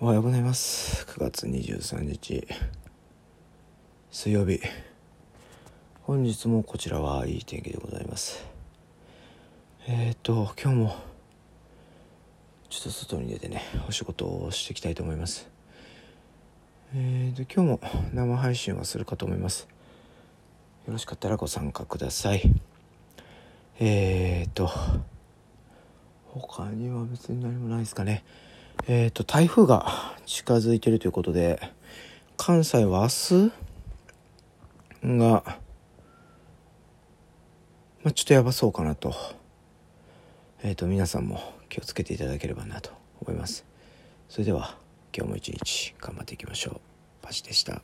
おはようございます。9月23日水曜日。本日もこちらはいい天気でございます。えっ、と今日もちょっと外に出てねお仕事をしていきたいと思います。えーと今日も生配信はするかと思います。よろしかったらご参加ください。えっ、と他には別に何もないですかね。えっ、ー、と、台風が近づいてるということで、関西は明日が、まあ、ちょっとやばそうかなと。えっ、ー、と、皆さんも気をつけていただければなと思います。それでは、今日も一日頑張っていきましょう。パチでした。